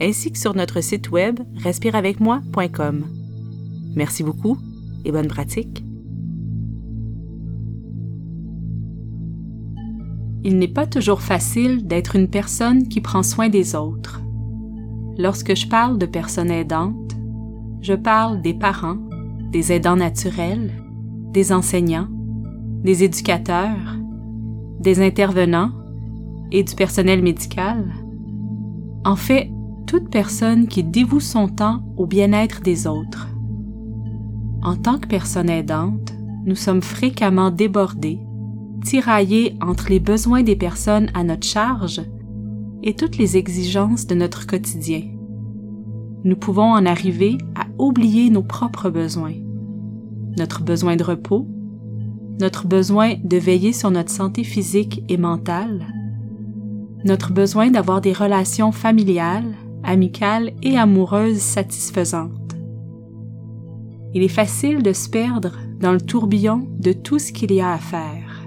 ainsi que sur notre site web respireavecmoi.com. Merci beaucoup et bonne pratique. Il n'est pas toujours facile d'être une personne qui prend soin des autres. Lorsque je parle de personnes aidantes, je parle des parents, des aidants naturels, des enseignants, des éducateurs, des intervenants et du personnel médical. En fait, toute personne qui dévoue son temps au bien-être des autres. En tant que personne aidante, nous sommes fréquemment débordés, tiraillés entre les besoins des personnes à notre charge et toutes les exigences de notre quotidien. Nous pouvons en arriver à oublier nos propres besoins, notre besoin de repos, notre besoin de veiller sur notre santé physique et mentale, notre besoin d'avoir des relations familiales amicale et amoureuse satisfaisante. Il est facile de se perdre dans le tourbillon de tout ce qu'il y a à faire.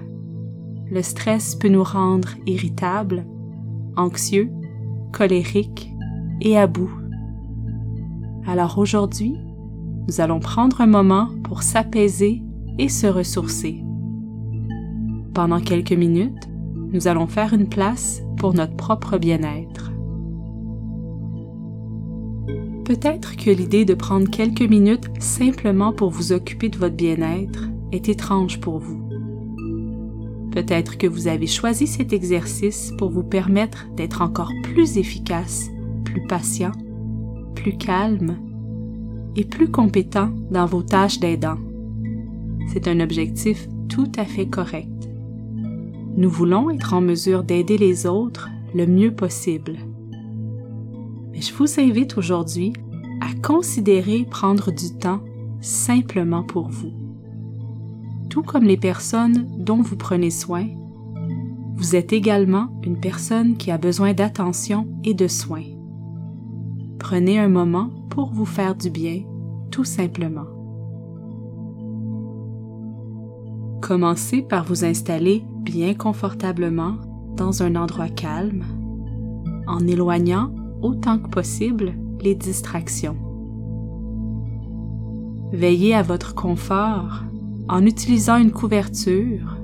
Le stress peut nous rendre irritables, anxieux, colériques et à bout. Alors aujourd'hui, nous allons prendre un moment pour s'apaiser et se ressourcer. Pendant quelques minutes, nous allons faire une place pour notre propre bien-être. Peut-être que l'idée de prendre quelques minutes simplement pour vous occuper de votre bien-être est étrange pour vous. Peut-être que vous avez choisi cet exercice pour vous permettre d'être encore plus efficace, plus patient, plus calme et plus compétent dans vos tâches d'aidant. C'est un objectif tout à fait correct. Nous voulons être en mesure d'aider les autres le mieux possible mais je vous invite aujourd'hui à considérer prendre du temps simplement pour vous. Tout comme les personnes dont vous prenez soin, vous êtes également une personne qui a besoin d'attention et de soins. Prenez un moment pour vous faire du bien, tout simplement. Commencez par vous installer bien confortablement dans un endroit calme, en éloignant autant que possible les distractions. Veillez à votre confort en utilisant une couverture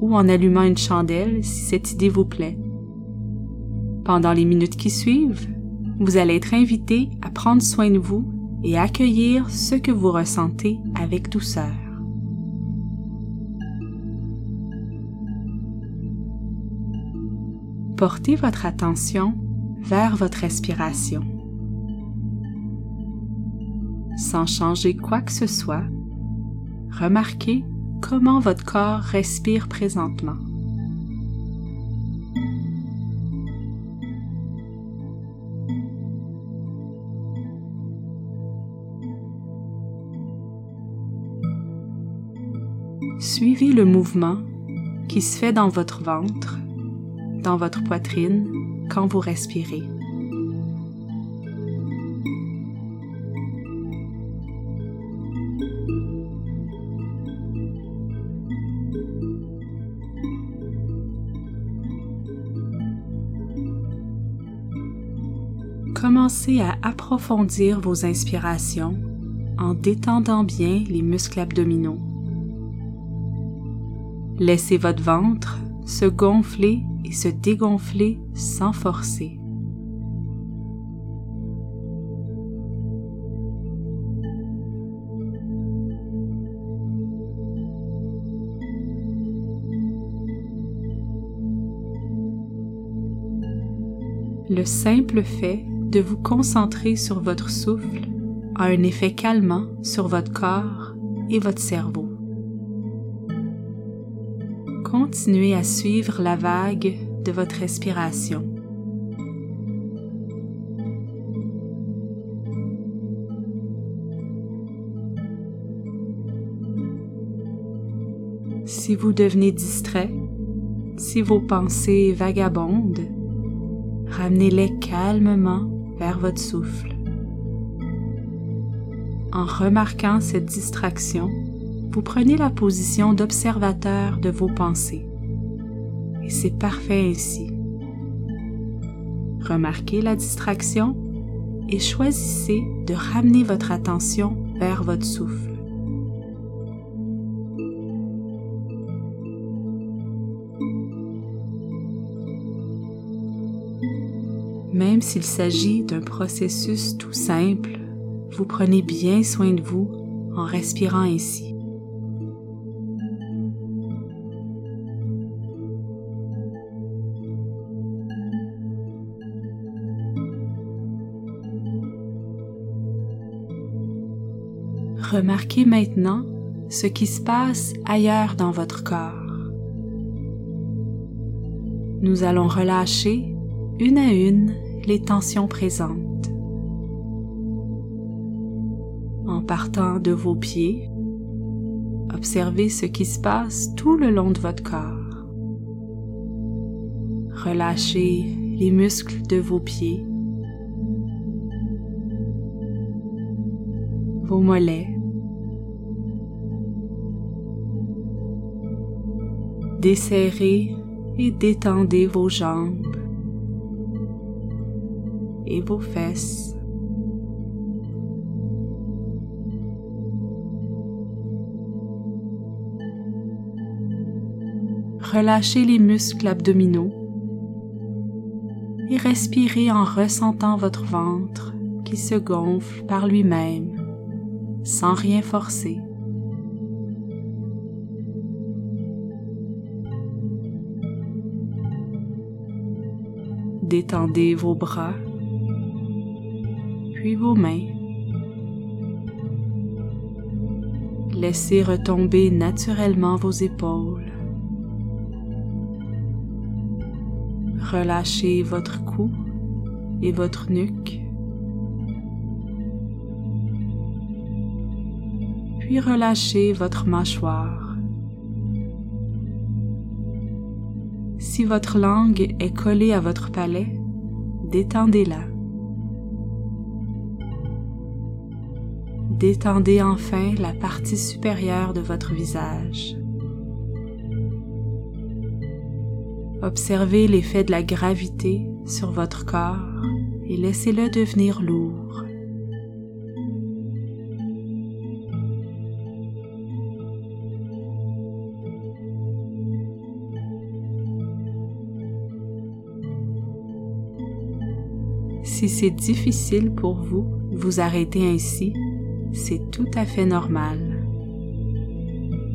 ou en allumant une chandelle si cette idée vous plaît. Pendant les minutes qui suivent, vous allez être invité à prendre soin de vous et accueillir ce que vous ressentez avec douceur. Portez votre attention vers votre respiration. Sans changer quoi que ce soit, remarquez comment votre corps respire présentement. Suivez le mouvement qui se fait dans votre ventre, dans votre poitrine quand vous respirez. Commencez à approfondir vos inspirations en détendant bien les muscles abdominaux. Laissez votre ventre se gonfler se dégonfler sans forcer. Le simple fait de vous concentrer sur votre souffle a un effet calmant sur votre corps et votre cerveau Continuez à suivre la vague de votre respiration. Si vous devenez distrait, si vos pensées vagabondent, ramenez-les calmement vers votre souffle. En remarquant cette distraction, vous prenez la position d'observateur de vos pensées. Et c'est parfait ainsi. Remarquez la distraction et choisissez de ramener votre attention vers votre souffle. Même s'il s'agit d'un processus tout simple, vous prenez bien soin de vous en respirant ainsi. Remarquez maintenant ce qui se passe ailleurs dans votre corps. Nous allons relâcher une à une les tensions présentes. En partant de vos pieds, observez ce qui se passe tout le long de votre corps. Relâchez les muscles de vos pieds, vos mollets, desserrez et détendez vos jambes et vos fesses. Relâchez les muscles abdominaux et respirez en ressentant votre ventre qui se gonfle par lui-même sans rien forcer. Détendez vos bras vos mains. Laissez retomber naturellement vos épaules. Relâchez votre cou et votre nuque. Puis relâchez votre mâchoire. Si votre langue est collée à votre palais, détendez-la. détendez enfin la partie supérieure de votre visage. Observez l'effet de la gravité sur votre corps et laissez-le devenir lourd. Si c'est difficile pour vous de vous arrêter ainsi, c'est tout à fait normal.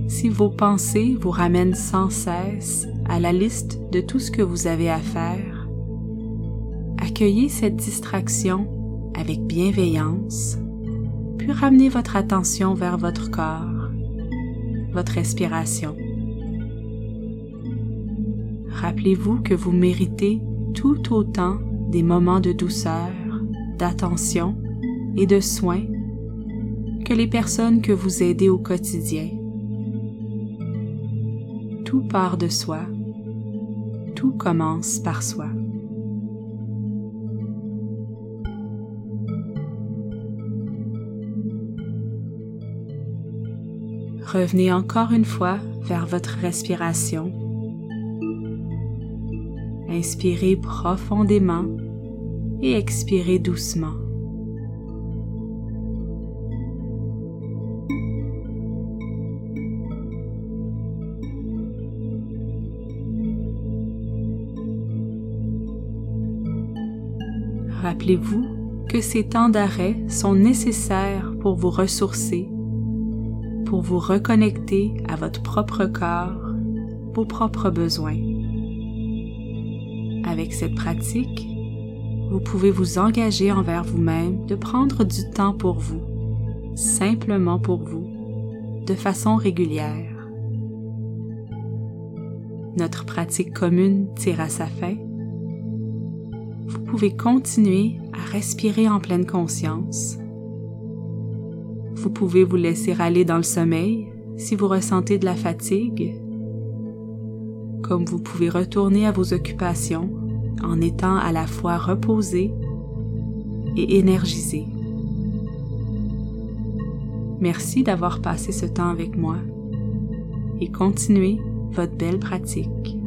Si vos pensées vous ramènent sans cesse à la liste de tout ce que vous avez à faire, accueillez cette distraction avec bienveillance, puis ramenez votre attention vers votre corps, votre respiration. Rappelez-vous que vous méritez tout autant des moments de douceur, d'attention et de soins que les personnes que vous aidez au quotidien. Tout part de soi, tout commence par soi. Revenez encore une fois vers votre respiration. Inspirez profondément et expirez doucement. Rappelez-vous que ces temps d'arrêt sont nécessaires pour vous ressourcer, pour vous reconnecter à votre propre corps, vos propres besoins. Avec cette pratique, vous pouvez vous engager envers vous-même de prendre du temps pour vous, simplement pour vous, de façon régulière. Notre pratique commune tire à sa fin vous pouvez continuer à respirer en pleine conscience. Vous pouvez vous laisser aller dans le sommeil si vous ressentez de la fatigue, comme vous pouvez retourner à vos occupations en étant à la fois reposé et énergisé. Merci d'avoir passé ce temps avec moi et continuez votre belle pratique.